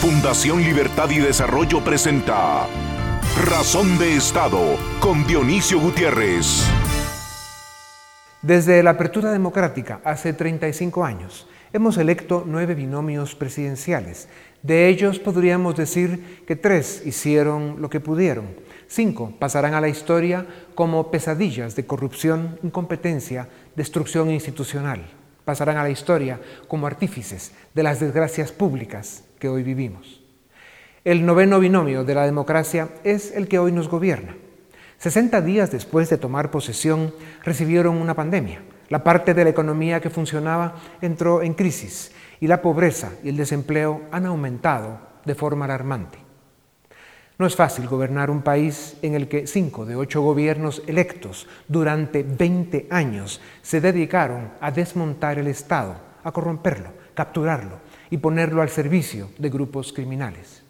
Fundación Libertad y Desarrollo presenta Razón de Estado con Dionisio Gutiérrez. Desde la apertura democrática, hace 35 años, hemos electo nueve binomios presidenciales. De ellos podríamos decir que tres hicieron lo que pudieron. Cinco pasarán a la historia como pesadillas de corrupción, incompetencia, destrucción institucional. Pasarán a la historia como artífices de las desgracias públicas que hoy vivimos. El noveno binomio de la democracia es el que hoy nos gobierna. 60 días después de tomar posesión recibieron una pandemia. La parte de la economía que funcionaba entró en crisis y la pobreza y el desempleo han aumentado de forma alarmante. No es fácil gobernar un país en el que cinco de ocho gobiernos electos durante 20 años se dedicaron a desmontar el Estado, a corromperlo, capturarlo y ponerlo al servicio de grupos criminales.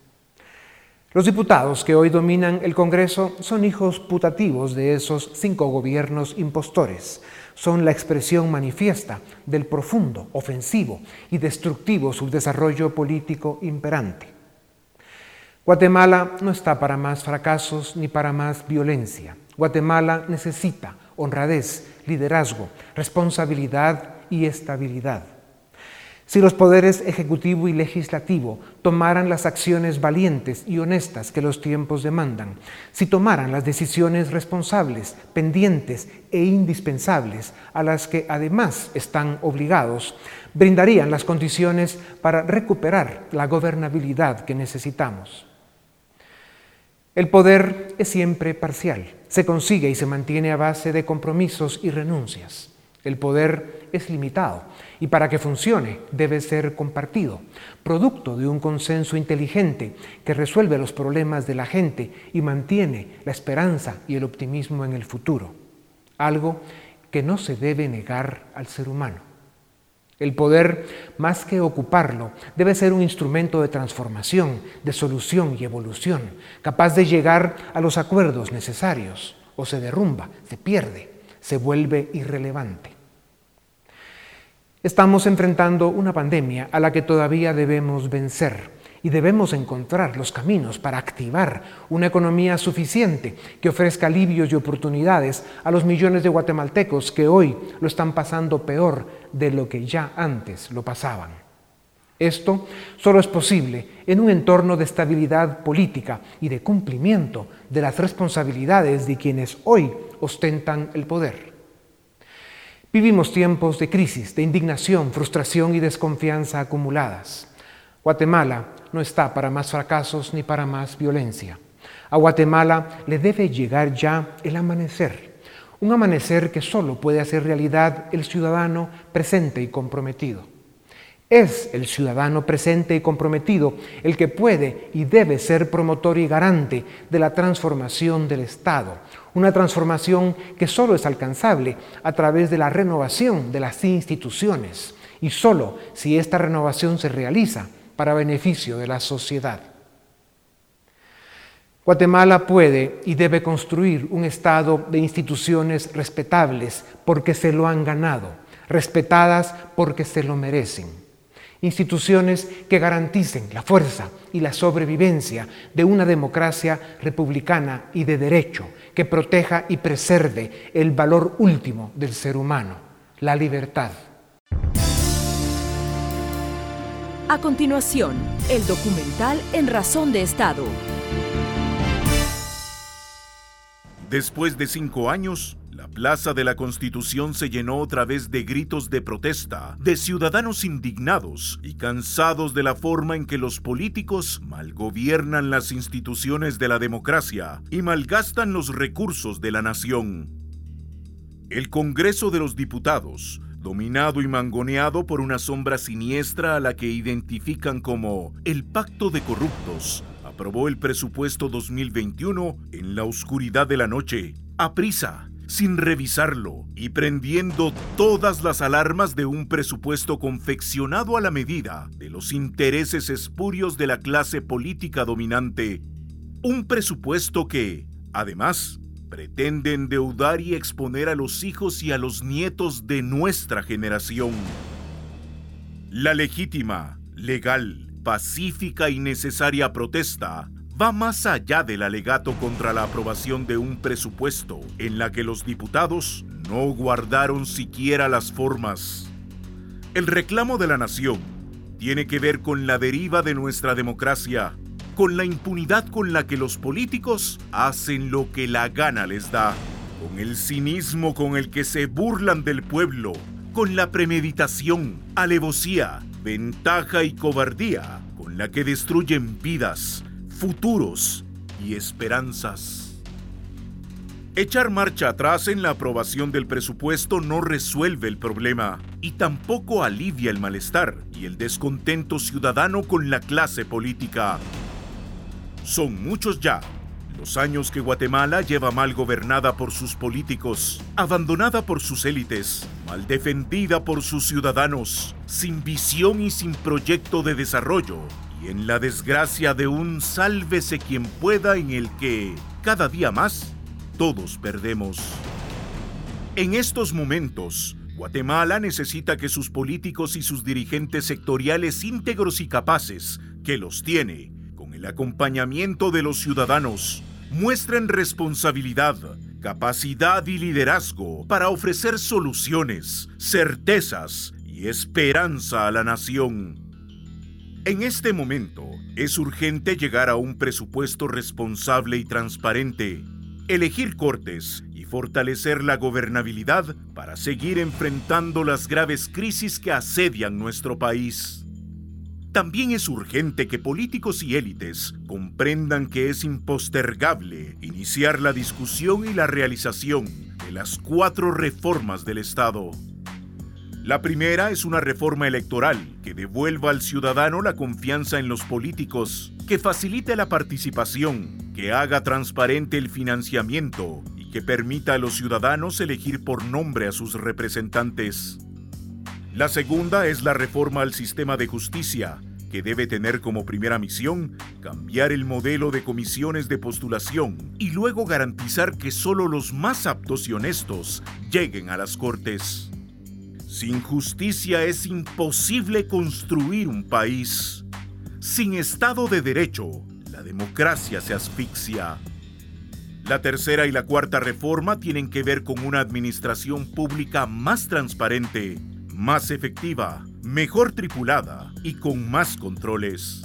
Los diputados que hoy dominan el Congreso son hijos putativos de esos cinco gobiernos impostores. Son la expresión manifiesta del profundo, ofensivo y destructivo subdesarrollo político imperante. Guatemala no está para más fracasos ni para más violencia. Guatemala necesita honradez, liderazgo, responsabilidad y estabilidad. Si los poderes ejecutivo y legislativo tomaran las acciones valientes y honestas que los tiempos demandan, si tomaran las decisiones responsables, pendientes e indispensables a las que además están obligados, brindarían las condiciones para recuperar la gobernabilidad que necesitamos. El poder es siempre parcial, se consigue y se mantiene a base de compromisos y renuncias. El poder es limitado y para que funcione debe ser compartido, producto de un consenso inteligente que resuelve los problemas de la gente y mantiene la esperanza y el optimismo en el futuro, algo que no se debe negar al ser humano. El poder, más que ocuparlo, debe ser un instrumento de transformación, de solución y evolución, capaz de llegar a los acuerdos necesarios, o se derrumba, se pierde se vuelve irrelevante. Estamos enfrentando una pandemia a la que todavía debemos vencer y debemos encontrar los caminos para activar una economía suficiente que ofrezca alivios y oportunidades a los millones de guatemaltecos que hoy lo están pasando peor de lo que ya antes lo pasaban. Esto solo es posible en un entorno de estabilidad política y de cumplimiento de las responsabilidades de quienes hoy ostentan el poder. Vivimos tiempos de crisis, de indignación, frustración y desconfianza acumuladas. Guatemala no está para más fracasos ni para más violencia. A Guatemala le debe llegar ya el amanecer, un amanecer que solo puede hacer realidad el ciudadano presente y comprometido. Es el ciudadano presente y comprometido el que puede y debe ser promotor y garante de la transformación del Estado, una transformación que solo es alcanzable a través de la renovación de las instituciones y solo si esta renovación se realiza para beneficio de la sociedad. Guatemala puede y debe construir un Estado de instituciones respetables porque se lo han ganado, respetadas porque se lo merecen instituciones que garanticen la fuerza y la sobrevivencia de una democracia republicana y de derecho, que proteja y preserve el valor último del ser humano, la libertad. A continuación, el documental En Razón de Estado. Después de cinco años, la Plaza de la Constitución se llenó otra vez de gritos de protesta, de ciudadanos indignados y cansados de la forma en que los políticos malgobiernan las instituciones de la democracia y malgastan los recursos de la nación. El Congreso de los Diputados, dominado y mangoneado por una sombra siniestra a la que identifican como el Pacto de Corruptos, aprobó el presupuesto 2021 en la oscuridad de la noche, a prisa, sin revisarlo y prendiendo todas las alarmas de un presupuesto confeccionado a la medida de los intereses espurios de la clase política dominante. Un presupuesto que, además, pretende endeudar y exponer a los hijos y a los nietos de nuestra generación. La legítima, legal pacífica y necesaria protesta va más allá del alegato contra la aprobación de un presupuesto en la que los diputados no guardaron siquiera las formas. El reclamo de la nación tiene que ver con la deriva de nuestra democracia, con la impunidad con la que los políticos hacen lo que la gana les da, con el cinismo con el que se burlan del pueblo, con la premeditación, alevosía, ventaja y cobardía con la que destruyen vidas, futuros y esperanzas. Echar marcha atrás en la aprobación del presupuesto no resuelve el problema y tampoco alivia el malestar y el descontento ciudadano con la clase política. Son muchos ya los años que Guatemala lleva mal gobernada por sus políticos, abandonada por sus élites, mal defendida por sus ciudadanos, sin visión y sin proyecto de desarrollo, y en la desgracia de un sálvese quien pueda en el que, cada día más, todos perdemos. En estos momentos, Guatemala necesita que sus políticos y sus dirigentes sectoriales íntegros y capaces, que los tiene, con el acompañamiento de los ciudadanos, muestren responsabilidad, capacidad y liderazgo para ofrecer soluciones, certezas y esperanza a la nación. En este momento es urgente llegar a un presupuesto responsable y transparente, elegir cortes y fortalecer la gobernabilidad para seguir enfrentando las graves crisis que asedian nuestro país. También es urgente que políticos y élites comprendan que es impostergable iniciar la discusión y la realización de las cuatro reformas del Estado. La primera es una reforma electoral que devuelva al ciudadano la confianza en los políticos, que facilite la participación, que haga transparente el financiamiento y que permita a los ciudadanos elegir por nombre a sus representantes. La segunda es la reforma al sistema de justicia, que debe tener como primera misión cambiar el modelo de comisiones de postulación y luego garantizar que solo los más aptos y honestos lleguen a las Cortes. Sin justicia es imposible construir un país. Sin Estado de Derecho, la democracia se asfixia. La tercera y la cuarta reforma tienen que ver con una administración pública más transparente más efectiva, mejor tripulada y con más controles.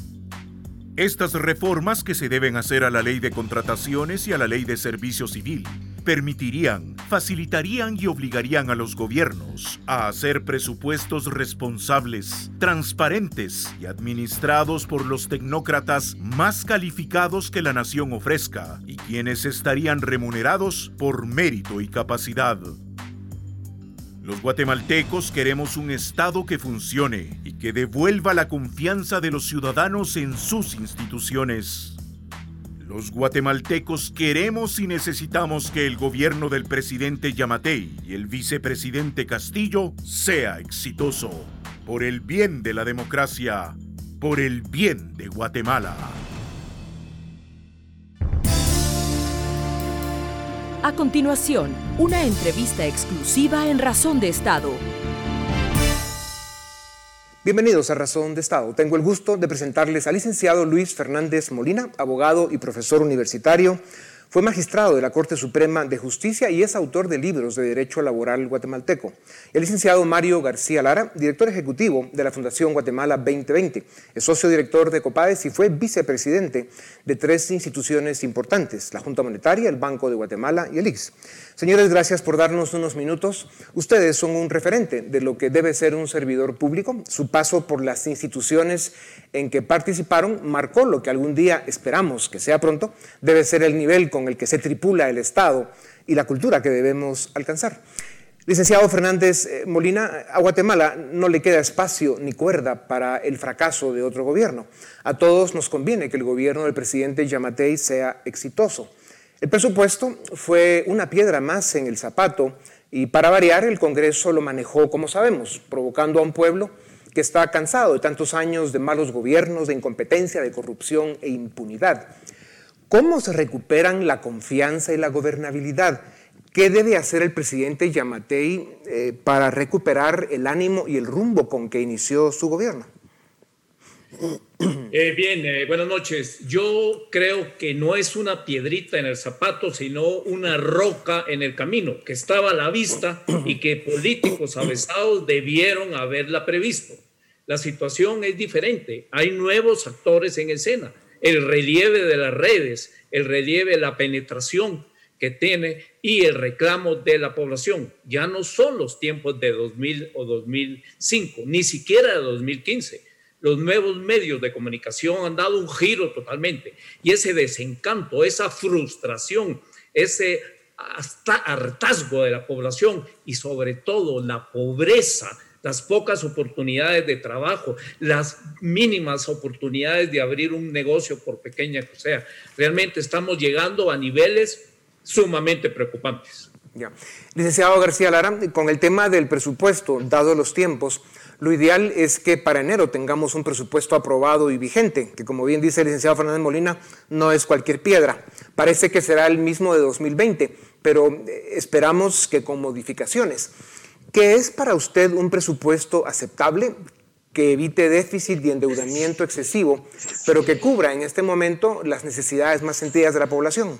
Estas reformas que se deben hacer a la ley de contrataciones y a la ley de servicio civil permitirían, facilitarían y obligarían a los gobiernos a hacer presupuestos responsables, transparentes y administrados por los tecnócratas más calificados que la nación ofrezca y quienes estarían remunerados por mérito y capacidad. Los guatemaltecos queremos un Estado que funcione y que devuelva la confianza de los ciudadanos en sus instituciones. Los guatemaltecos queremos y necesitamos que el gobierno del presidente Yamatei y el vicepresidente Castillo sea exitoso, por el bien de la democracia, por el bien de Guatemala. A continuación, una entrevista exclusiva en Razón de Estado. Bienvenidos a Razón de Estado. Tengo el gusto de presentarles al licenciado Luis Fernández Molina, abogado y profesor universitario fue magistrado de la Corte Suprema de Justicia y es autor de libros de Derecho Laboral guatemalteco. El licenciado Mario García Lara, director ejecutivo de la Fundación Guatemala 2020, es socio director de COPAES y fue vicepresidente de tres instituciones importantes, la Junta Monetaria, el Banco de Guatemala y el IX. Señores, gracias por darnos unos minutos. Ustedes son un referente de lo que debe ser un servidor público. Su paso por las instituciones en que participaron marcó lo que algún día esperamos que sea pronto, debe ser el nivel con el que se tripula el Estado y la cultura que debemos alcanzar. Licenciado Fernández eh, Molina, a Guatemala no le queda espacio ni cuerda para el fracaso de otro gobierno. A todos nos conviene que el gobierno del presidente Yamatei sea exitoso. El presupuesto fue una piedra más en el zapato y para variar el Congreso lo manejó como sabemos, provocando a un pueblo que está cansado de tantos años de malos gobiernos, de incompetencia, de corrupción e impunidad. ¿Cómo se recuperan la confianza y la gobernabilidad? ¿Qué debe hacer el presidente Yamatei eh, para recuperar el ánimo y el rumbo con que inició su gobierno? Eh, bien, eh, buenas noches. Yo creo que no es una piedrita en el zapato, sino una roca en el camino, que estaba a la vista y que políticos avesados debieron haberla previsto. La situación es diferente. Hay nuevos actores en escena. El relieve de las redes, el relieve de la penetración que tiene y el reclamo de la población. Ya no son los tiempos de 2000 o 2005, ni siquiera de 2015 los nuevos medios de comunicación han dado un giro totalmente. Y ese desencanto, esa frustración, ese hartazgo de la población y sobre todo la pobreza, las pocas oportunidades de trabajo, las mínimas oportunidades de abrir un negocio por pequeña que sea. Realmente estamos llegando a niveles sumamente preocupantes. Ya. Licenciado García Lara, con el tema del presupuesto, dado los tiempos, lo ideal es que para enero tengamos un presupuesto aprobado y vigente, que como bien dice el licenciado Fernández Molina, no es cualquier piedra. Parece que será el mismo de 2020, pero eh, esperamos que con modificaciones. ¿Qué es para usted un presupuesto aceptable que evite déficit y endeudamiento excesivo, pero que cubra en este momento las necesidades más sentidas de la población?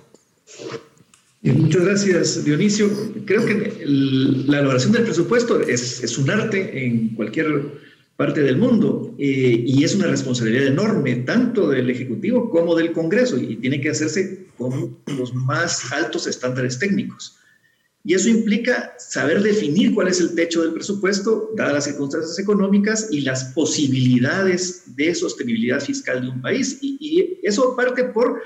Muchas gracias, Dionisio. Creo que la elaboración del presupuesto es, un arte en cualquier parte del mundo eh, y es una responsabilidad enorme tanto del Ejecutivo como del Congreso y tiene que hacerse con los más altos estándares técnicos. Y eso implica saber definir cuál es el techo del presupuesto, dadas las circunstancias económicas y las posibilidades de sostenibilidad fiscal de un país. Y, y eso parte por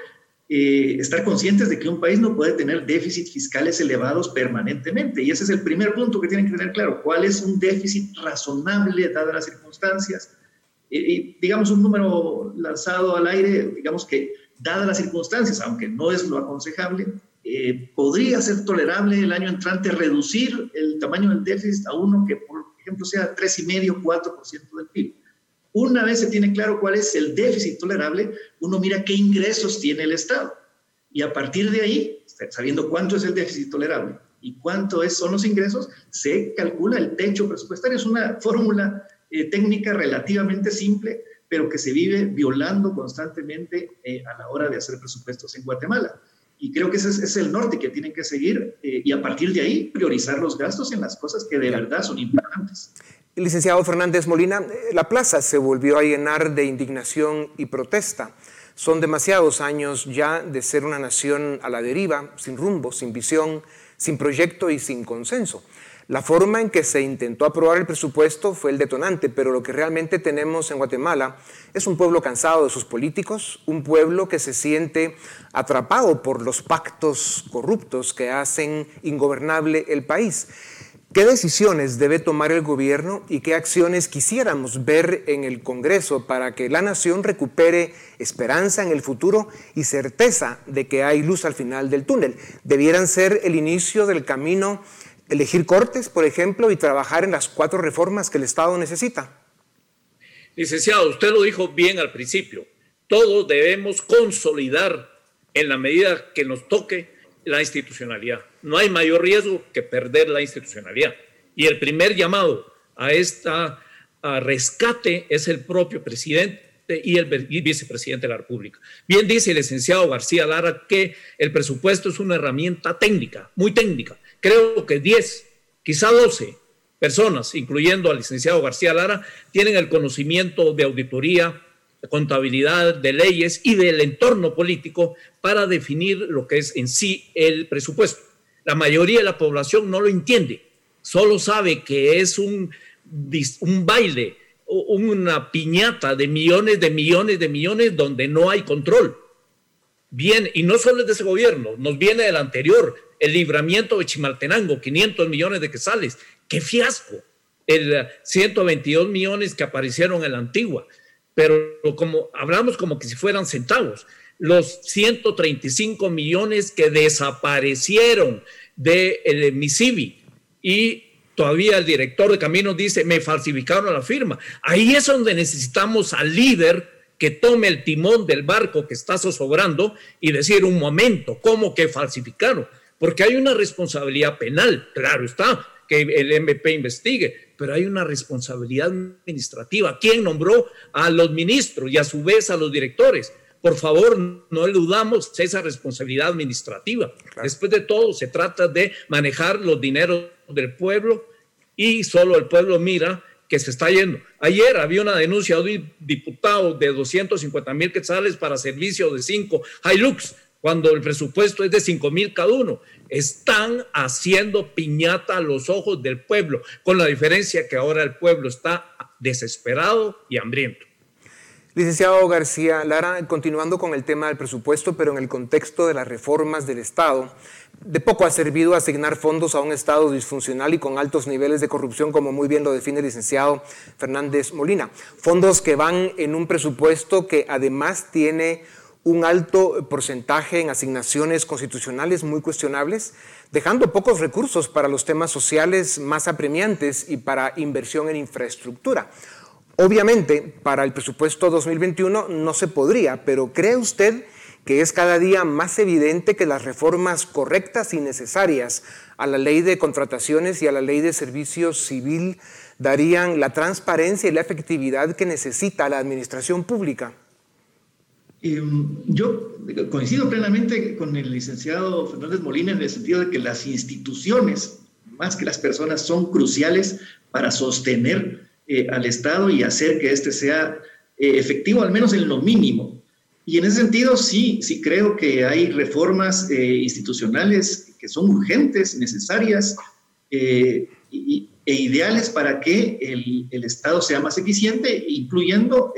eh, estar conscientes de que un país no puede tener déficits fiscales elevados permanentemente. Y ese es el primer punto que tienen que tener claro. ¿Cuál es un déficit razonable dadas las circunstancias? y digamos, un número lanzado al aire, digamos que dadas las circunstancias, aunque no es lo aconsejable, eh, podría ser tolerable el año entrante reducir el tamaño del déficit a uno que, por ejemplo, sea 3,5, 4% del PIB. Una vez se tiene claro cuál es el déficit tolerable, uno mira qué ingresos tiene el Estado. Y a partir de ahí, sabiendo cuánto es el déficit tolerable y cuánto es, son los ingresos, se calcula el techo presupuestario. Es una fórmula eh, técnica relativamente simple, pero que se vive violando constantemente eh, a la hora de hacer presupuestos en Guatemala. Y creo que ese es, el norte que tienen que seguir eh, y a partir de ahí priorizar los gastos en las cosas que de verdad son importantes. Licenciado Fernández Molina, eh, la plaza se volvió a llenar de indignación y protesta. Son demasiados años ya de ser una nación a la deriva, sin rumbo, sin visión, sin proyecto y sin consenso. La forma en que se intentó aprobar el presupuesto fue el detonante, pero lo que realmente tenemos en Guatemala es un pueblo cansado de sus políticos, un pueblo que se siente atrapado por los pactos corruptos que hacen ingobernable el país. ¿Qué decisiones debe tomar el gobierno y qué acciones quisiéramos ver en el Congreso para que la nación recupere esperanza en el futuro y certeza de que hay luz al final del túnel? ¿Debieran ser el inicio del camino elegir cortes, por ejemplo, y trabajar en las cuatro reformas que el Estado necesita? Licenciado, usted lo dijo bien al principio. Todos debemos consolidar en la medida que nos toque la institucionalidad. No hay mayor riesgo que perder la institucionalidad. Y el primer llamado a esta rescate es el propio presidente y el vicepresidente de la República. Bien dice el licenciado García Lara que el presupuesto es una herramienta técnica, muy técnica. Creo que 10, quizá 12 personas, incluyendo al licenciado García Lara, tienen el conocimiento de auditoría, contabilidad, de leyes y del entorno político para definir lo que es en sí el presupuesto. La mayoría de la población no lo entiende, solo sabe que es un, un baile, una piñata de millones, de millones, de millones donde no hay control. Bien, y no solo es de ese gobierno, nos viene del anterior, el libramiento de Chimaltenango, 500 millones de quetzales. ¡Qué fiasco! El 122 millones que aparecieron en la antigua pero como hablamos como que si fueran centavos, los 135 millones que desaparecieron de el MISIBI y todavía el director de caminos dice, me falsificaron la firma. Ahí es donde necesitamos al líder que tome el timón del barco que está zozobrando y decir, un momento, ¿cómo que falsificaron? Porque hay una responsabilidad penal, claro está, que el MP investigue, pero hay una responsabilidad administrativa. ¿Quién nombró a los ministros y a su vez a los directores? Por favor, no eludamos esa responsabilidad administrativa. Después de todo, se trata de manejar los dineros del pueblo y solo el pueblo mira que se está yendo. Ayer había una denuncia de un diputado de 250 mil quetzales para servicio de cinco Hilux, cuando el presupuesto es de 5 mil cada uno. Están haciendo piñata a los ojos del pueblo, con la diferencia que ahora el pueblo está desesperado y hambriento. Licenciado García Lara, continuando con el tema del presupuesto, pero en el contexto de las reformas del Estado, de poco ha servido asignar fondos a un Estado disfuncional y con altos niveles de corrupción, como muy bien lo define el licenciado Fernández Molina. Fondos que van en un presupuesto que además tiene un alto porcentaje en asignaciones constitucionales muy cuestionables, dejando pocos recursos para los temas sociales más apremiantes y para inversión en infraestructura. Obviamente, para el presupuesto 2021 no se podría, pero ¿cree usted que es cada día más evidente que las reformas correctas y necesarias a la ley de contrataciones y a la ley de servicio civil darían la transparencia y la efectividad que necesita la administración pública? Em, yo coincido plenamente con el licenciado Fernández Molina en el sentido de que las instituciones, más que las personas, son cruciales para sostener eh, al Estado y hacer que éste sea eh, efectivo, al menos en lo mínimo. Y en ese sentido, sí, sí creo que hay reformas eh, institucionales que son urgentes, necesarias e ideales para que el, el, Estado sea más eficiente, incluyendo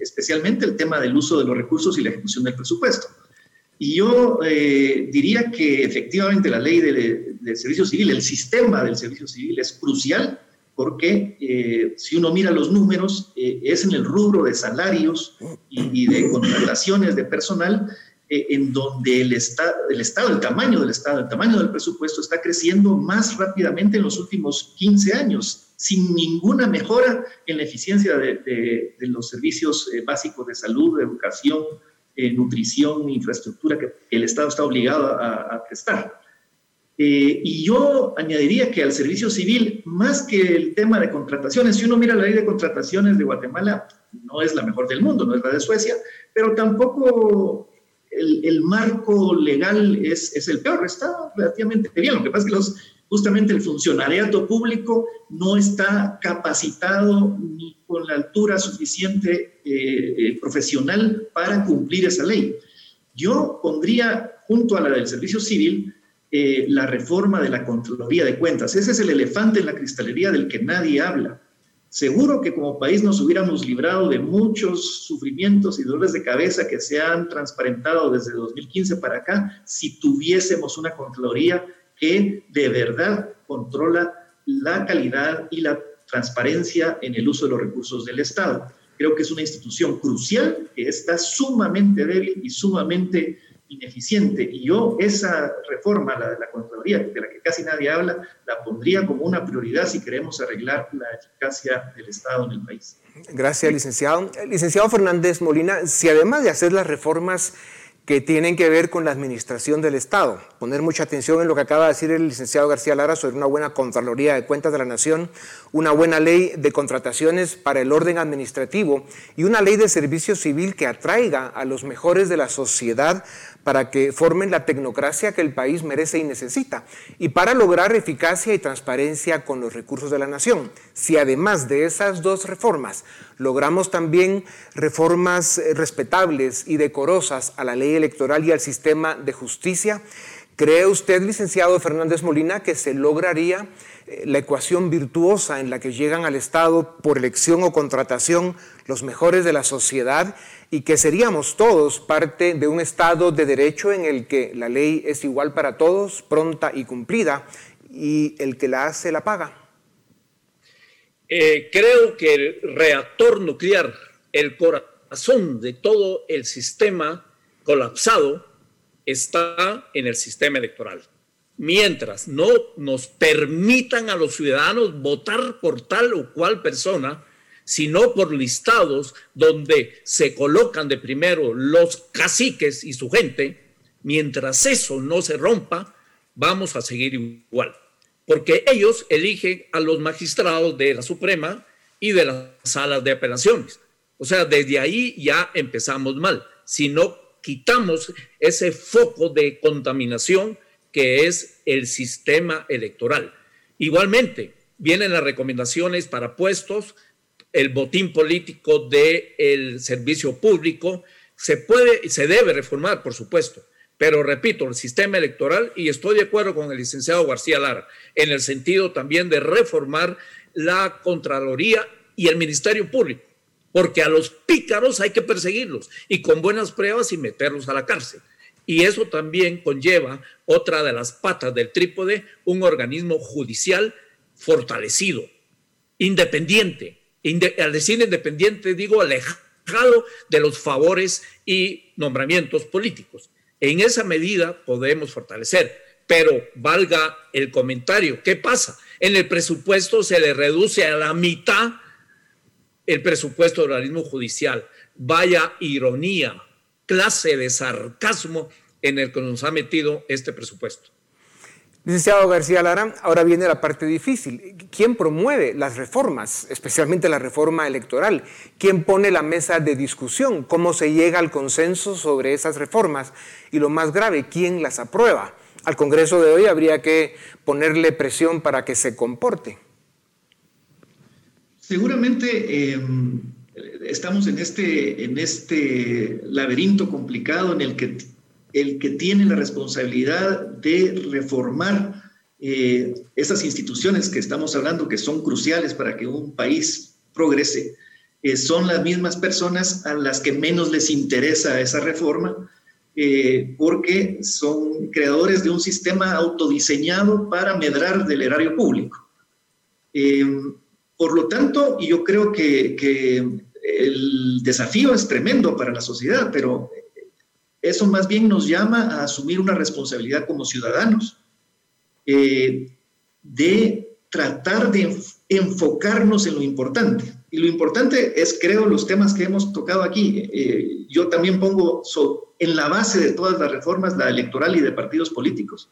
especialmente el tema del uso de los recursos y la ejecución del presupuesto. Y yo diría que efectivamente la ley del de servicio civil, el sistema del servicio civil es crucial porque eh, si uno mira los números, eh, es en el rubro de salarios y, de contrataciones de personal eh, en donde el, estado, el Estado, el tamaño del Estado, el tamaño del presupuesto está creciendo más rápidamente en los últimos 15 años, sin ninguna mejora en la eficiencia de, los servicios básicos de salud, de educación, nutrición, infraestructura que el Estado está obligado a, a prestar. Eh, y yo añadiría que al servicio civil, más que el tema de contrataciones, si uno mira la ley de contrataciones de Guatemala, no es la mejor del mundo, no es la de Suecia, pero tampoco el, marco legal es, es, el peor, está relativamente bien. Lo que pasa es que los, justamente el funcionariado público no está capacitado ni con la altura suficiente eh, eh, profesional para cumplir esa ley. Yo pondría junto a la del servicio civil, eh, la reforma de la Contraloría de Cuentas. Ese es el elefante en la cristalería del que nadie habla. Seguro que como país nos hubiéramos librado de muchos sufrimientos y dolores de cabeza que se han transparentado desde 2015 para acá si tuviésemos una Contraloría que de verdad controla la calidad y la transparencia en el uso de los recursos del Estado. Creo que es una institución crucial que está sumamente débil y sumamente ineficiente. Y yo esa reforma, la de la Contraloría, de la que casi nadie habla, la pondría como una prioridad si queremos arreglar la eficacia del Estado en el país. Gracias, licenciado. Licenciado Fernández Molina, si además de hacer las reformas que tienen que ver con la administración del Estado. Poner mucha atención en lo que acaba de decir el licenciado García Lara sobre una buena Contraloría de Cuentas de la Nación, una buena ley de contrataciones para el orden administrativo y una ley de servicio civil que atraiga a los mejores de la sociedad para que formen la tecnocracia que el país merece y necesita, y para lograr eficacia y transparencia con los recursos de la nación. Si además de esas dos reformas logramos también reformas eh, respetables y decorosas a la ley electoral y al sistema de justicia, ¿cree usted, licenciado Fernández Molina, que se lograría eh, la ecuación virtuosa en la que llegan al Estado por elección o contratación los mejores de la sociedad y que seríamos todos parte de un Estado de derecho en el que la ley es igual para todos, pronta y cumplida, y el que la hace la paga. Eh, creo que el reactor nuclear, el corazón de todo el sistema colapsado, está en el sistema electoral. Mientras no nos permitan a los ciudadanos votar por tal o cual persona, sino por listados donde se colocan de primero los caciques y su gente, mientras eso no se rompa, vamos a seguir igual. porque ellos eligen a los magistrados de la Suprema y de las salas de apelaciones. O sea, desde ahí ya empezamos mal. Si no quitamos ese foco de contaminación que es el sistema electoral. Igualmente, vienen las recomendaciones para puestos, el botín político del servicio público, se puede y se debe reformar, por supuesto, pero repito, el sistema electoral, y estoy de acuerdo con el licenciado García Lara, en el sentido también de reformar la Contraloría y el Ministerio Público, porque a los pícaros hay que perseguirlos y con buenas pruebas y meterlos a la cárcel. Y eso también conlleva otra de las patas del trípode, un organismo judicial fortalecido, independiente. Al decir independiente digo alejado de los favores y nombramientos políticos. En esa medida podemos fortalecer, pero valga el comentario, ¿qué pasa? En el presupuesto se le reduce a la mitad el presupuesto del organismo judicial. Vaya ironía, clase de sarcasmo en el que nos ha metido este presupuesto. Licenciado García Lara, ahora viene la parte difícil. ¿Quién promueve las reformas, especialmente la reforma electoral? ¿Quién pone la mesa de discusión? ¿Cómo se llega al consenso sobre esas reformas? Y lo más grave, ¿quién las aprueba? Al Congreso de hoy habría que ponerle presión para que se comporte. Seguramente em, estamos en este, en este laberinto complicado en el que el que tiene la responsabilidad de reformar eh, esas instituciones que estamos hablando, que son cruciales para que un país progrese, eh, son las mismas personas a las que menos les interesa esa reforma, eh, porque son creadores de un sistema autodiseñado para medrar del erario público. por lo tanto, yo creo que, que el desafío es tremendo para la sociedad, pero eso más bien nos llama a asumir una responsabilidad como ciudadanos eh, de tratar de enfocarnos en lo importante. Y lo importante es, creo, los temas que hemos tocado aquí. Eh, yo también pongo en la base de todas las reformas la electoral y de partidos políticos.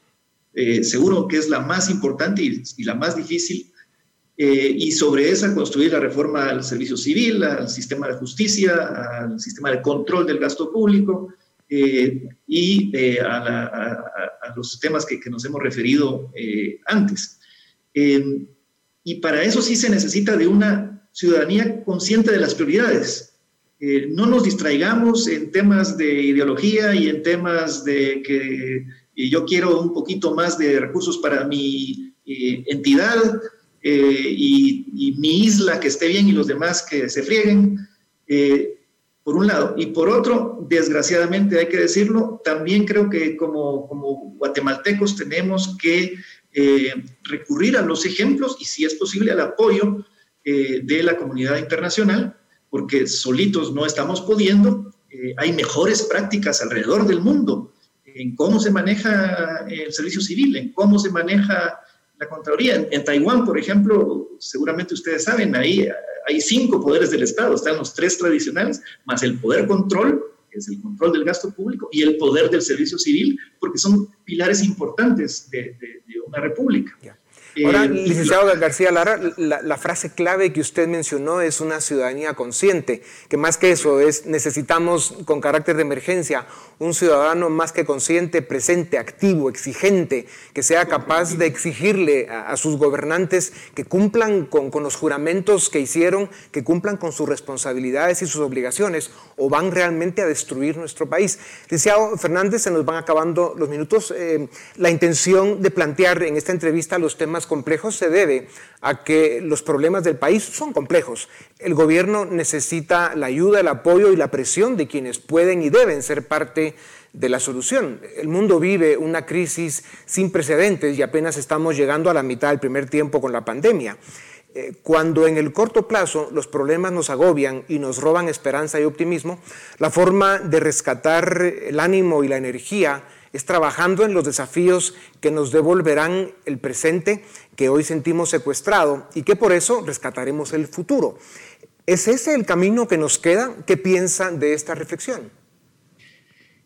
Eh, seguro que es la más importante y la más difícil. y sobre esa construir la reforma al servicio civil, al sistema de justicia, al sistema de control del gasto público, eh, y eh, a, los temas que, nos hemos referido eh, antes. y para eso sí se necesita de una ciudadanía consciente de las prioridades. no nos distraigamos en temas de ideología y en temas de que yo quiero un poquito más de recursos para mi entidad y, y, mi isla que esté bien y los demás que se frieguen por un lado. Y por otro, desgraciadamente hay que decirlo, también creo que como, guatemaltecos tenemos que eh, recurrir a los ejemplos y si es posible al apoyo eh, de la comunidad internacional, porque solitos no estamos pudiendo. Eh, hay mejores prácticas alrededor del mundo en cómo se maneja el servicio civil, en cómo se maneja la Contraloría. En, en Taiwán, por ejemplo, seguramente ustedes saben, ahí hay cinco poderes del Estado, están los tres tradicionales, más el poder control, que es el control del gasto público, y el poder del servicio civil, porque son pilares importantes de, una república. Ahora, eh, licenciado García Lara, la, frase clave que usted mencionó es una ciudadanía consciente, que más que eso es necesitamos con carácter de emergencia un ciudadano más que consciente, presente, activo, exigente, que sea capaz de exigirle a, sus gobernantes que cumplan con, los juramentos que hicieron, que cumplan con sus responsabilidades y sus obligaciones, o van realmente a destruir nuestro país. Licenciado Fernández, se nos van acabando los minutos. Eh, la intención de plantear en esta entrevista los temas complejos se debe a que los problemas del país son complejos. El gobierno necesita la ayuda, el apoyo y la presión de quienes pueden y deben ser parte de la solución. El mundo vive una crisis sin precedentes y apenas estamos llegando a la mitad del primer tiempo con la pandemia. Eh, cuando en el corto plazo los problemas nos agobian y nos roban esperanza y optimismo, la forma de rescatar el ánimo y la energía es trabajando en los desafíos que nos devolverán el presente que hoy sentimos secuestrado y que por eso rescataremos el futuro. ¿Es ese el camino que nos queda? ¿Qué piensan de esta reflexión?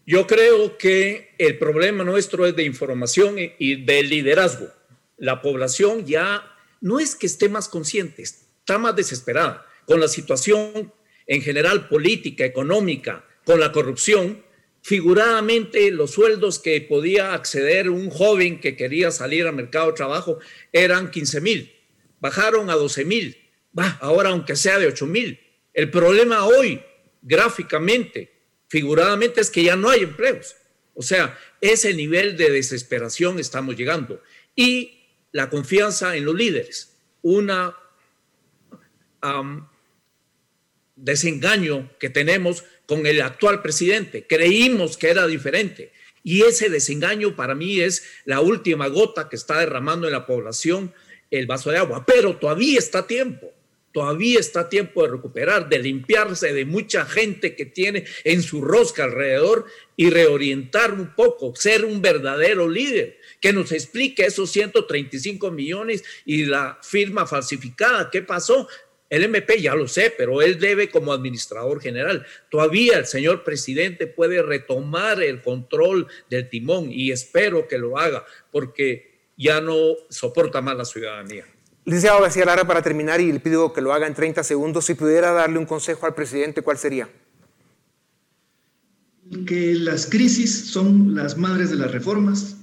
Yo creo que el problema nuestro es de información y de liderazgo. la población ya no es que esté más consciente, está más desesperada con la situación en general política, económica, con la corrupción. Figuradamente, los sueldos que podía acceder un joven que quería salir al mercado de trabajo eran 15 mil, bajaron a 12 mil, ahora aunque sea de 8 mil. El problema hoy, gráficamente, figuradamente, es que ya no hay empleos. O sea, ese nivel de desesperación estamos llegando. Y la confianza en los líderes, una desengaño que tenemos con el actual presidente. Creímos que era diferente. Y ese desengaño para mí es la última gota que está derramando en la población el vaso de agua. Pero todavía está tiempo, todavía está tiempo de recuperar, de limpiarse de mucha gente que tiene en su rosca alrededor y reorientar un poco, ser un verdadero líder que nos explique esos 135 millones y la firma falsificada. ¿Qué pasó? El MP ya lo sé, pero él debe como administrador general. Todavía el señor presidente puede retomar el control del timón y espero que lo haga porque ya no soporta más la ciudadanía. Licenciado García Lara, para terminar, y le pido que lo haga en 30 segundos, si pudiera darle un consejo al presidente, ¿cuál sería? Que las crisis son las madres de las reformas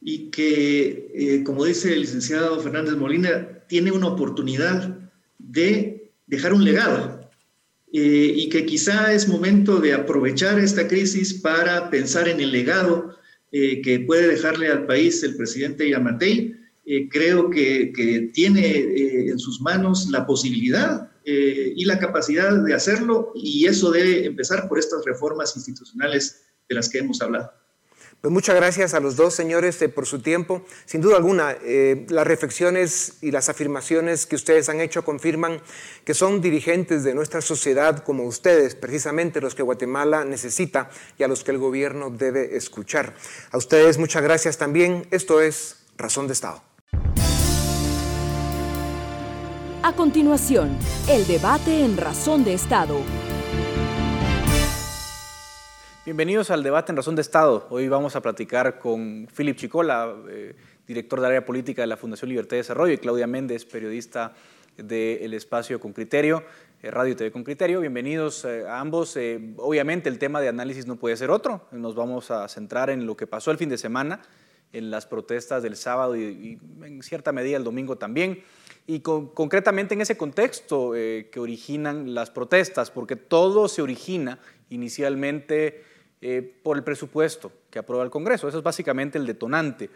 y que, eh, como dice el licenciado Fernández Molina, tiene una oportunidad de dejar un legado eh, y que quizá es momento de aprovechar esta crisis para pensar en el legado eh, que puede dejarle al país el presidente Yamatei. Eh, creo que, que tiene en sus manos la posibilidad y la capacidad de hacerlo y eso debe empezar por estas reformas institucionales de las que hemos hablado. Pues muchas gracias a los dos señores eh, por su tiempo. Sin duda alguna, eh, las reflexiones y las afirmaciones que ustedes han hecho confirman que son dirigentes de nuestra sociedad como ustedes, precisamente los que Guatemala necesita y a los que el gobierno debe escuchar. A ustedes muchas gracias también. Esto es Razón de Estado. A continuación, el debate en Razón de Estado. Bienvenidos al debate en Razón de Estado. Hoy vamos a platicar con Philip Chicola, eh, director del área política de la Fundación Libertad y Desarrollo, y Claudia Méndez, periodista del espacio Con Criterio, eh, Radio y TV Con Criterio. Bienvenidos eh, a ambos. obviamente el tema de análisis no puede ser otro. Nos vamos a centrar en lo que pasó el fin de semana, en las protestas del sábado y, en cierta medida el domingo también. Y concretamente en ese contexto que originan las protestas, porque todo se origina inicialmente eh, por el presupuesto que aprueba el Congreso. Eso es básicamente el detonante.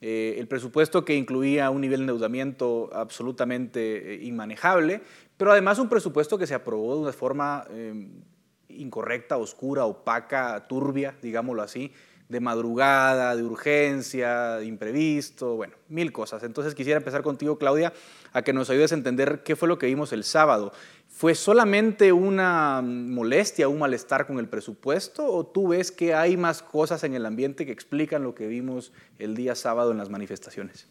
Eh, el presupuesto que incluía un nivel de endeudamiento absolutamente eh, inmanejable, pero además un presupuesto que se aprobó de una forma incorrecta, oscura, opaca, turbia, digámoslo así, de madrugada, de urgencia, de imprevisto, bueno, mil cosas. Entonces quisiera empezar contigo, Claudia, a que nos ayudes a entender qué fue lo que vimos el sábado. ¿Fue solamente una molestia, un malestar con el presupuesto o tú ves que hay más cosas en el ambiente que explican lo que vimos el día sábado en las manifestaciones?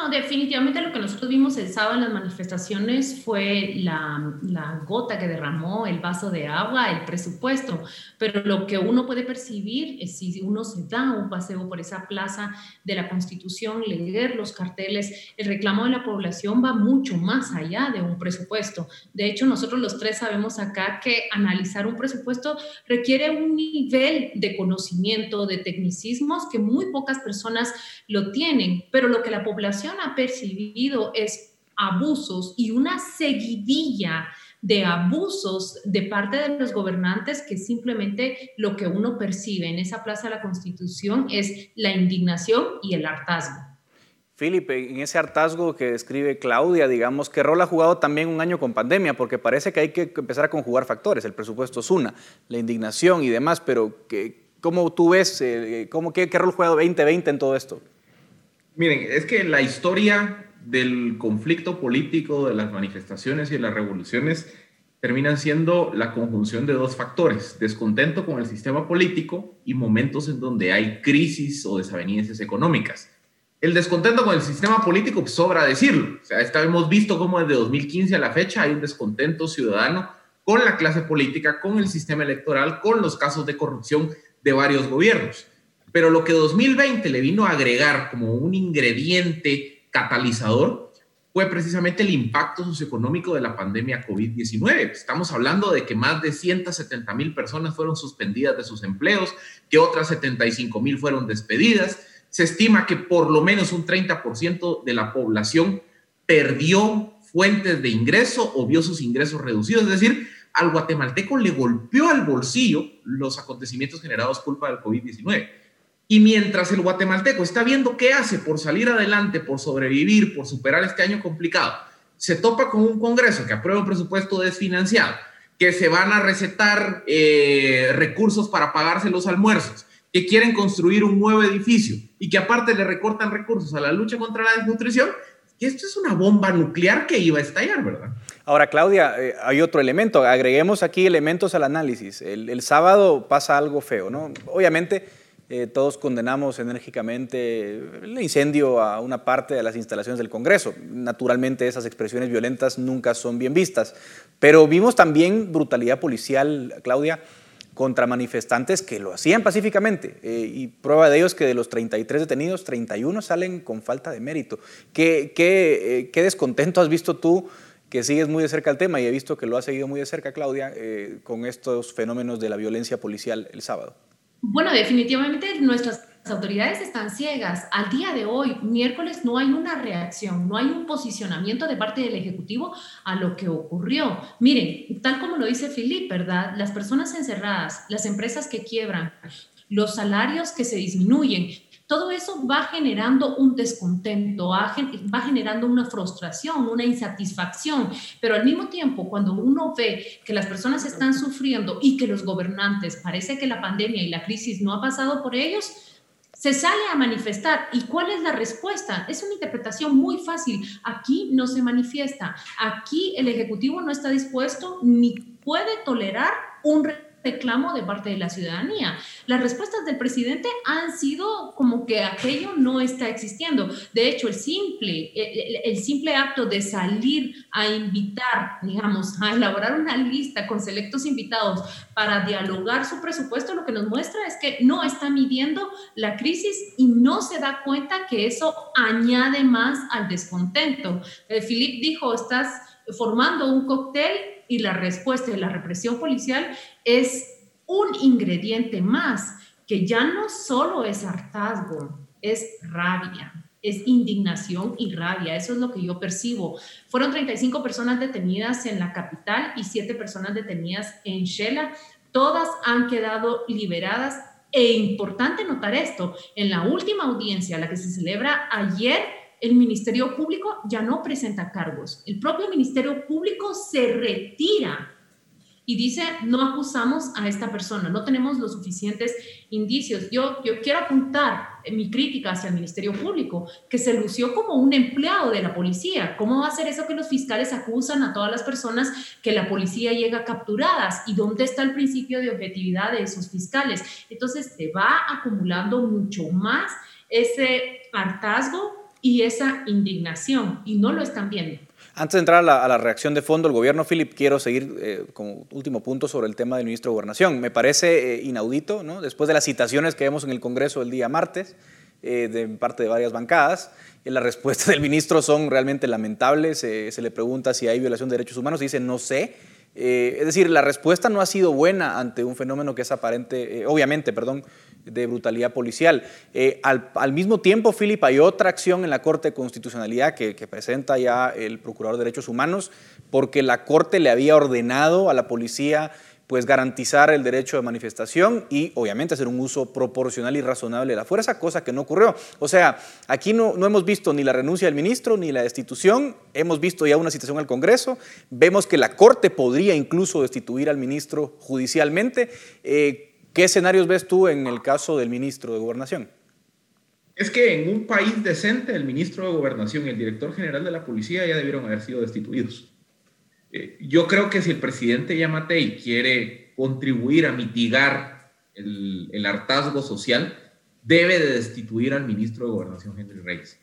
No, definitivamente lo que nosotros vimos el sábado en las manifestaciones fue la, la, gota que derramó el vaso de agua, el presupuesto, pero lo que uno puede percibir es si uno se da un paseo por esa plaza de la Constitución, leer los carteles, el reclamo de la población va mucho más allá de un presupuesto. De hecho, nosotros los tres sabemos acá que analizar un presupuesto requiere un nivel de conocimiento, de tecnicismos que muy pocas personas lo tienen, pero lo que la población ha percibido es abusos y una seguidilla de abusos de parte de los gobernantes que simplemente lo que uno percibe en esa Plaza de la Constitución es la indignación y el hartazgo. Felipe, en ese hartazgo que describe Claudia, digamos, ¿qué rol ha jugado también un año con pandemia? Porque parece que hay que empezar a conjugar factores. El presupuesto es una, la indignación y demás, pero ¿cómo tú ves, eh, cómo, qué, qué rol juega 2020 en todo esto? Miren, es que la historia del conflicto político, de las manifestaciones y de las revoluciones terminan siendo la conjunción de dos factores, descontento con el sistema político y momentos en donde hay crisis o desavenencias económicas. El descontento con el sistema político, pues, sobra decirlo. O sea, esta, hemos visto cómo desde 2015 a la fecha hay un descontento ciudadano con la clase política, con el sistema electoral, con los casos de corrupción de varios gobiernos. Pero lo que 2020 le vino a agregar como un ingrediente catalizador fue precisamente el impacto socioeconómico de la pandemia COVID-19. Estamos hablando de que más de 170 mil personas fueron suspendidas de sus empleos, que otras 75 mil fueron despedidas. Se estima que por lo menos un 30% de la población perdió fuentes de ingreso o vio sus ingresos reducidos. Es decir, al guatemalteco le golpeó al bolsillo los acontecimientos generados culpa del COVID-19. Y mientras el guatemalteco está viendo qué hace por salir adelante, por sobrevivir, por superar este año complicado, se topa con un Congreso que aprueba un presupuesto desfinanciado, que se van a recetar eh, recursos para pagarse los almuerzos, que quieren construir un nuevo edificio y que aparte le recortan recursos a la lucha contra la desnutrición, y esto es una bomba nuclear que iba a estallar, ¿verdad? Ahora, Claudia, eh, hay otro elemento. Agreguemos aquí elementos al análisis. El, el sábado pasa algo feo, ¿no? Obviamente eh, todos condenamos enérgicamente el incendio a una parte de las instalaciones del Congreso. Naturalmente esas expresiones violentas nunca son bien vistas, pero vimos también brutalidad policial, Claudia, contra manifestantes que lo hacían pacíficamente. Eh, y prueba de ello es que de los 33 detenidos, 31 salen con falta de mérito. ¿Qué, eh, qué descontento has visto tú? que sigues muy de cerca el tema y he visto que lo has seguido muy de cerca, Claudia, con estos fenómenos de la violencia policial el sábado. Bueno, definitivamente nuestras autoridades están ciegas. Al día de hoy, miércoles, no hay una reacción, no hay un posicionamiento de parte del Ejecutivo a lo que ocurrió. Miren, tal como lo dice Filip, ¿verdad? Las personas encerradas, las empresas que quiebran, los salarios que se disminuyen, todo eso va generando un descontento, va generando una frustración, una insatisfacción, pero al mismo tiempo, cuando uno ve que las personas están sufriendo y que los gobernantes, parece que la pandemia y la crisis no ha pasado por ellos, se sale a manifestar. ¿Y cuál es la respuesta? Es una interpretación muy fácil. Aquí no se manifiesta. Aquí el Ejecutivo no está dispuesto ni puede tolerar un reclamo de parte de la ciudadanía. Las respuestas del presidente han sido como que aquello no está existiendo. De hecho, el simple, el, simple acto de salir a invitar, digamos, a elaborar una lista con selectos invitados para dialogar su presupuesto, lo que nos muestra es que no está midiendo la crisis y no se da cuenta que eso añade más al descontento. Eh, Philip dijo, estás formando un cóctel y la respuesta de la represión policial es un ingrediente más, que ya no solo es hartazgo, es rabia, es indignación y rabia. Eso es lo que yo percibo. Fueron 35 personas detenidas en la capital y 7 personas detenidas en Shela. Todas han quedado liberadas. E importante notar esto, en la última audiencia, la que se celebra ayer, el Ministerio Público ya no presenta cargos. El propio Ministerio Público se retira y dice, no acusamos a esta persona, no tenemos los suficientes indicios. Yo, yo quiero apuntar mi crítica hacia el Ministerio Público, que se lució como un empleado de la policía. ¿Cómo va a ser eso que los fiscales acusan a todas las personas que la policía llega capturadas? ¿Y dónde está el principio de objetividad de esos fiscales? Entonces se va acumulando mucho más ese hartazgo y esa indignación y no lo están viendo. Antes de entrar a la, reacción de fondo, el gobierno, Philip, quiero seguir eh, como último punto sobre el tema del ministro de Gobernación. Me parece eh, inaudito, ¿no? después de las citaciones que vemos en el Congreso el día martes, eh, de parte de varias bancadas, las respuestas del ministro son realmente lamentables. se le pregunta si hay violación de derechos humanos y dice no sé. Es decir, la respuesta no ha sido buena ante un fenómeno que es aparente, obviamente, perdón, de brutalidad policial. Eh, al, mismo tiempo, Philip, hay otra acción en la Corte de Constitucionalidad que, presenta ya el Procurador de Derechos Humanos, porque la Corte le había ordenado a la policía pues garantizar el derecho de manifestación y obviamente hacer un uso proporcional y razonable de la fuerza, cosa que no ocurrió. O sea, aquí no, no hemos visto ni la renuncia del ministro ni la destitución, hemos visto ya una citación al Congreso, vemos que la Corte podría incluso destituir al ministro judicialmente. Eh, ¿Qué escenarios ves tú en el caso del ministro de Gobernación? Es que en un país decente, el ministro de Gobernación y el director general de la policía ya debieron haber sido destituidos. Eh, yo creo que si el presidente Yamatei quiere contribuir a mitigar el, hartazgo social, debe de destituir al ministro de Gobernación, Henry Reyes.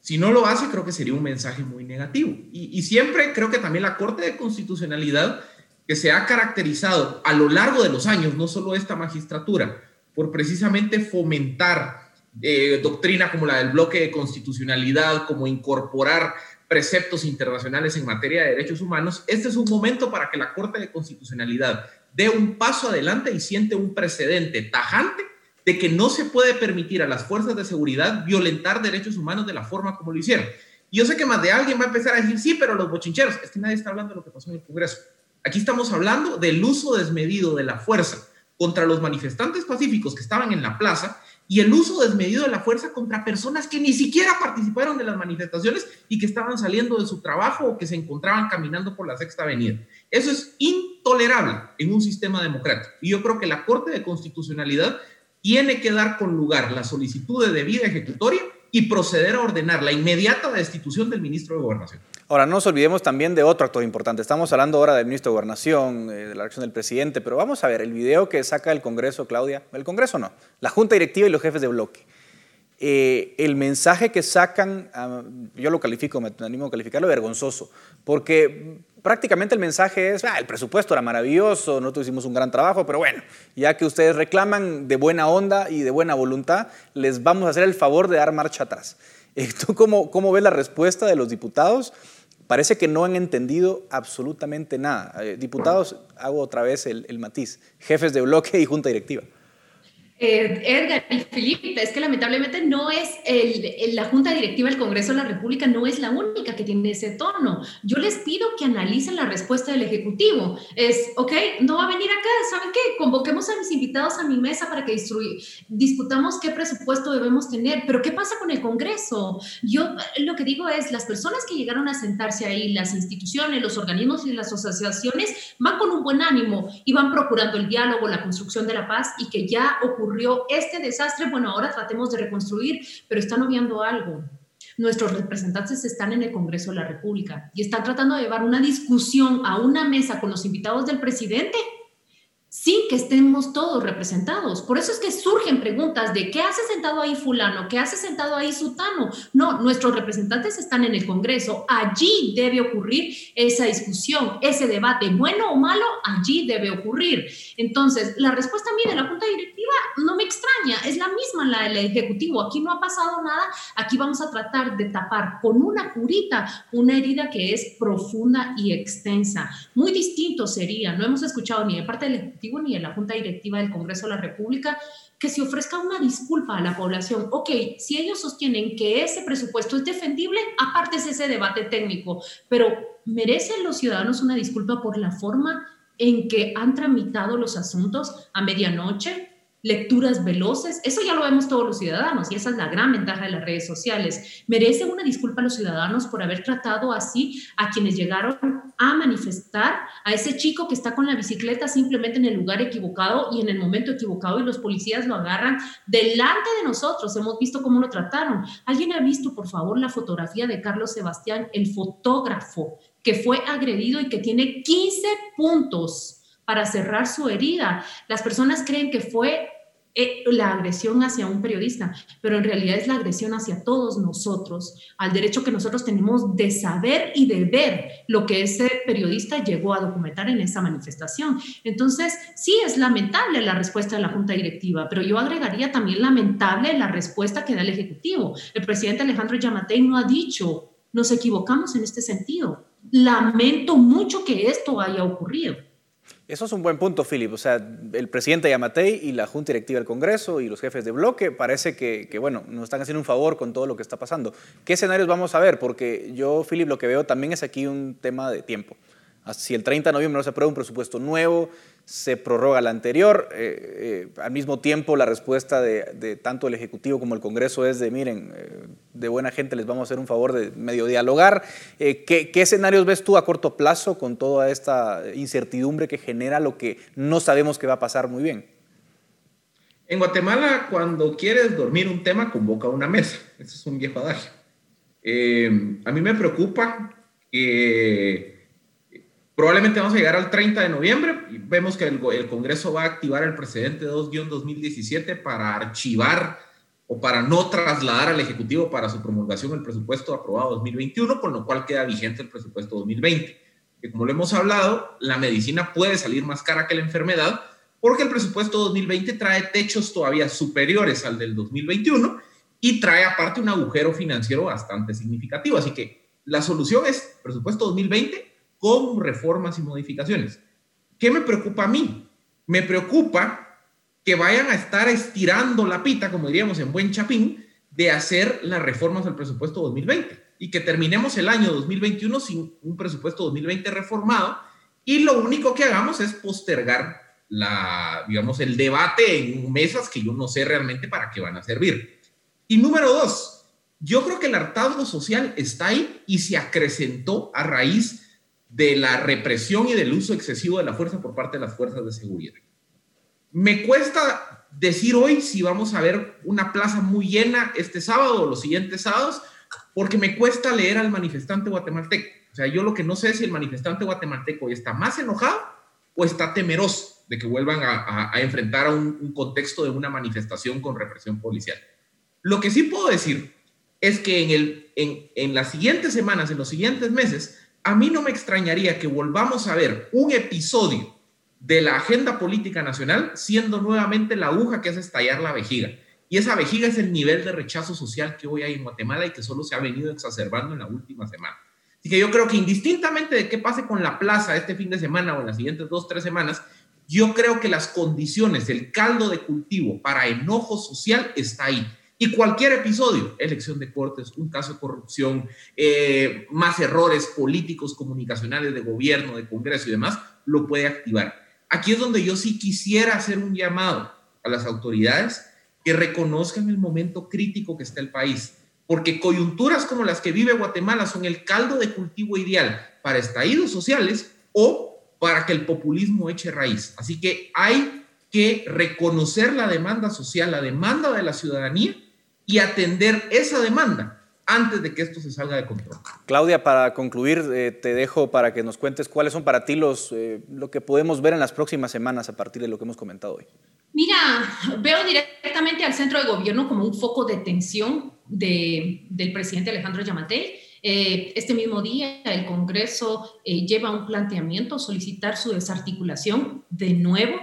Si no lo hace, creo que sería un mensaje muy negativo. y siempre creo que también la Corte de Constitucionalidad que se ha caracterizado a lo largo de los años, no solo esta magistratura, por precisamente fomentar eh, doctrina como la del bloque de constitucionalidad, como incorporar preceptos internacionales en materia de derechos humanos, este es un momento para que la Corte de Constitucionalidad dé un paso adelante y siente un precedente tajante de que no se puede permitir a las fuerzas de seguridad violentar derechos humanos de la forma como lo hicieron. Yo sé que más de alguien va a empezar a decir, sí, pero los bochincheros, es que nadie está hablando de lo que pasó en el Congreso. Aquí estamos hablando del uso desmedido de la fuerza contra los manifestantes pacíficos que estaban en la plaza y el uso desmedido de la fuerza contra personas que ni siquiera participaron de las manifestaciones y que estaban saliendo de su trabajo o que se encontraban caminando por la Sexta Avenida. Eso es intolerable en un sistema democrático. Y yo creo que la Corte de Constitucionalidad tiene que dar con lugar la solicitud de debida ejecutoria y proceder a ordenar la inmediata destitución del ministro de Gobernación. Ahora, no nos olvidemos también de otro actor importante. Estamos hablando ahora del ministro de Gobernación, eh, de la acción del presidente, pero vamos a ver el video que saca el Congreso, Claudia. El Congreso no, la Junta Directiva y los jefes de bloque. Eh, el mensaje que sacan, ah, yo lo califico, me animo a calificarlo vergonzoso, porque prácticamente el mensaje es, ah, el presupuesto era maravilloso, nosotros hicimos un gran trabajo, pero bueno, ya que ustedes reclaman de buena onda y de buena voluntad, les vamos a hacer el favor de dar marcha atrás. ¿Tú cómo, cómo ves la respuesta de los diputados? Parece que no han entendido absolutamente nada. Eh, diputados, hago otra vez el, el matiz, jefes de bloque y junta directiva. Eh, Edgar y Felipe, es que lamentablemente no es el, la Junta Directiva del Congreso de la República, no es la única que tiene ese tono. Yo les pido que analicen la respuesta del Ejecutivo. Es, ok, no va a venir acá, ¿saben qué? Convoquemos a mis invitados a mi mesa para que discutamos qué presupuesto debemos tener, pero ¿qué pasa con el Congreso? Yo lo que digo es, las personas que llegaron a sentarse ahí, las instituciones, los organismos y las asociaciones, van con un buen ánimo y van procurando el diálogo, la construcción de la paz y que ya ocurrió ocurrió este desastre, bueno, ahora tratemos de reconstruir, pero están obviando algo. Nuestros representantes están en el Congreso de la República y están tratando de llevar una discusión a una mesa con los invitados del presidente sin que estemos todos representados. Por eso es que surgen preguntas de qué hace sentado ahí fulano, qué hace sentado ahí sutano. No, nuestros representantes están en el Congreso. Allí debe ocurrir esa discusión, ese debate, bueno o malo, allí debe ocurrir. Entonces, la respuesta a mí de la Junta Directiva no me extraña, es la misma la del Ejecutivo. Aquí no ha pasado nada, aquí vamos a tratar de tapar con una curita una herida que es profunda y extensa. Muy distinto sería, no hemos escuchado ni de parte del Ejecutivo ni en la Junta Directiva del Congreso de la República que se ofrezca una disculpa a la población. Ok, si ellos sostienen que ese presupuesto es defendible, aparte es ese debate técnico, pero ¿merecen los ciudadanos una disculpa por la forma en que han tramitado los asuntos a medianoche? Lecturas veloces, eso ya lo vemos todos los ciudadanos y esa es la gran ventaja de las redes sociales. Merece una disculpa a los ciudadanos por haber tratado así a quienes llegaron a manifestar, a ese chico que está con la bicicleta simplemente en el lugar equivocado y en el momento equivocado y los policías lo agarran delante de nosotros. Hemos visto cómo lo trataron. ¿Alguien ha visto, por favor, la fotografía de Carlos Sebastián, el fotógrafo que fue agredido y que tiene 15 puntos? para cerrar su herida. Las personas creen que fue la agresión hacia un periodista, pero en realidad es la agresión hacia todos nosotros, al derecho que nosotros tenemos de saber y de ver lo que ese periodista llegó a documentar en esa manifestación. Entonces, sí es lamentable la respuesta de la Junta Directiva, pero yo agregaría también lamentable la respuesta que da el Ejecutivo. El presidente Alejandro Yamatei no ha dicho, nos equivocamos en este sentido. Lamento mucho que esto haya ocurrido. Eso es un buen punto, Philip. O sea, el presidente Yamatei y la Junta Directiva del Congreso y los jefes de bloque parece que, que, bueno, nos están haciendo un favor con todo lo que está pasando. ¿Qué escenarios vamos a ver? Porque yo, Philip, lo que veo también es aquí un tema de tiempo. Si el 30 de noviembre no se aprueba un presupuesto nuevo, se prorroga la anterior. Eh, eh, al mismo tiempo, la respuesta de, tanto el Ejecutivo como el Congreso es de, miren, eh, de buena gente les vamos a hacer un favor de medio dialogar. ¿qué, ¿qué, escenarios ves tú a corto plazo con toda esta incertidumbre que genera lo que no sabemos que va a pasar muy bien? En Guatemala, cuando quieres dormir un tema, convoca una mesa. Ese es un viejo adagio. a mí me preocupa que Probablemente vamos a llegar al 30 de noviembre y vemos que el, Congreso va a activar el precedente 2-2017 para archivar o para no trasladar al Ejecutivo para su promulgación el presupuesto aprobado 2021, con lo cual queda vigente el presupuesto 2020. Que como lo hemos hablado, la medicina puede salir más cara que la enfermedad porque el presupuesto 2020 trae techos todavía superiores al del 2021 y trae aparte un agujero financiero bastante significativo. Así que la solución es presupuesto 2020 con reformas y modificaciones. ¿Qué me preocupa a mí? Me preocupa que vayan a estar estirando la pita, como diríamos en buen chapín, de hacer las reformas del presupuesto 2020 y que terminemos el año 2021 sin un presupuesto 2020 reformado y lo único que hagamos es postergar la, digamos, el debate en mesas que yo no sé realmente para qué van a servir. Y número dos, yo creo que el hartazgo social está ahí y se acrecentó a raíz de la represión y del uso excesivo de la fuerza por parte de las fuerzas de seguridad. Me cuesta decir hoy si vamos a ver una plaza muy llena este sábado o los siguientes sábados, porque me cuesta leer al manifestante guatemalteco. O sea, yo lo que no sé es si el manifestante guatemalteco está más enojado o está temeroso de que vuelvan a, enfrentar a un, contexto de una manifestación con represión policial. Lo que sí puedo decir es que en, el, en, en las siguientes semanas, en los siguientes meses, a mí no me extrañaría que volvamos a ver un episodio de la agenda política nacional siendo nuevamente la aguja que hace estallar la vejiga. Y esa vejiga es el nivel de rechazo social que hoy hay en Guatemala y que solo se ha venido exacerbando en la última semana. Así que yo creo que indistintamente de qué pase con la plaza este fin de semana o en las siguientes dos, tres semanas, yo creo que las condiciones, el caldo de cultivo para enojo social está ahí. Y cualquier episodio, elección de cortes, un caso de corrupción, eh, más errores políticos, comunicacionales de gobierno, de Congreso y demás, lo puede activar. Aquí es donde yo sí quisiera hacer un llamado a las autoridades que reconozcan el momento crítico que está el país, porque coyunturas como las que vive Guatemala son el caldo de cultivo ideal para estallidos sociales o para que el populismo eche raíz. Así que hay que reconocer la demanda social, la demanda de la ciudadanía y atender esa demanda antes de que esto se salga de control. Claudia, para concluir, eh, te dejo para que nos cuentes cuáles son para ti los, eh, lo que podemos ver en las próximas semanas a partir de lo que hemos comentado hoy. Mira, veo directamente al centro de gobierno como un foco de tensión de, del presidente Alejandro Yamatei. Eh, este mismo día el Congreso lleva un planteamiento, solicitar su desarticulación de nuevo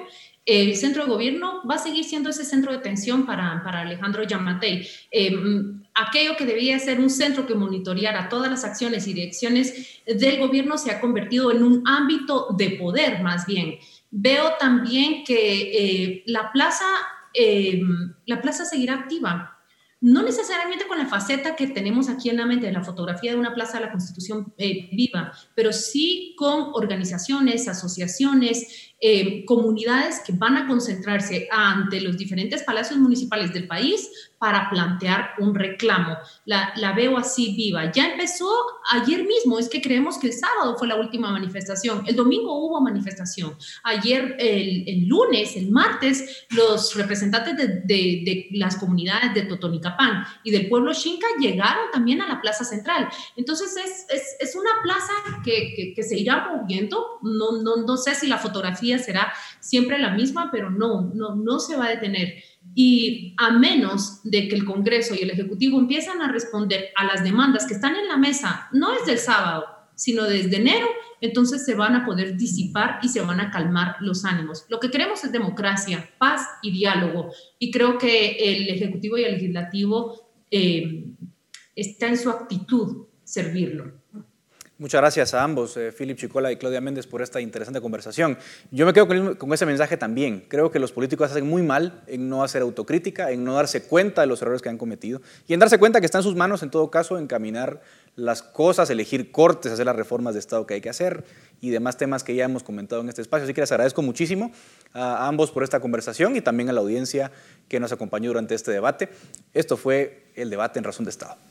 el centro de gobierno va a seguir siendo ese centro de tensión para, para Alejandro Yamatei. Em, aquello que debía ser un centro que monitoreara todas las acciones y direcciones del gobierno se ha convertido en un ámbito de poder más bien. Veo también que eh, la, plaza, em, la plaza seguirá activa no necesariamente con la faceta que tenemos aquí en la mente de la fotografía de una plaza de la Constitución eh, viva, pero sí con organizaciones, asociaciones, eh, comunidades que van a concentrarse ante los diferentes palacios municipales del país para plantear un reclamo. La, la, veo así viva. Ya empezó ayer mismo, es que creemos que el sábado fue la última manifestación, el domingo hubo manifestación, ayer, el, el lunes, el martes, los representantes de, de, de, las comunidades de Totonicapán y del pueblo Xinca llegaron también a la plaza central. Entonces es, es, es una plaza que, que, que, se irá moviendo, no, no, no sé si la fotografía será siempre la misma, pero no, no, no se va a detener. Y a menos de que el Congreso y el Ejecutivo empiezan a responder a las demandas que están en la mesa, no desde el sábado, sino desde enero, entonces se van a poder disipar y se van a calmar los ánimos. Lo que queremos es democracia, paz y diálogo. Y creo que el Ejecutivo y el Legislativo eh, está en su actitud servirlo. Muchas gracias a ambos, eh, Philip Chicola y Claudia Méndez, por esta interesante conversación. Yo me quedo con, ese mensaje también. Creo que los políticos hacen muy mal en no hacer autocrítica, en no darse cuenta de los errores que han cometido y en darse cuenta que está en sus manos, en todo caso, encaminar las cosas, elegir cortes, hacer las reformas de Estado que hay que hacer y demás temas que ya hemos comentado en este espacio. Así que les agradezco muchísimo a ambos por esta conversación y también a la audiencia que nos acompañó durante este debate. Esto fue el debate en Razón de Estado.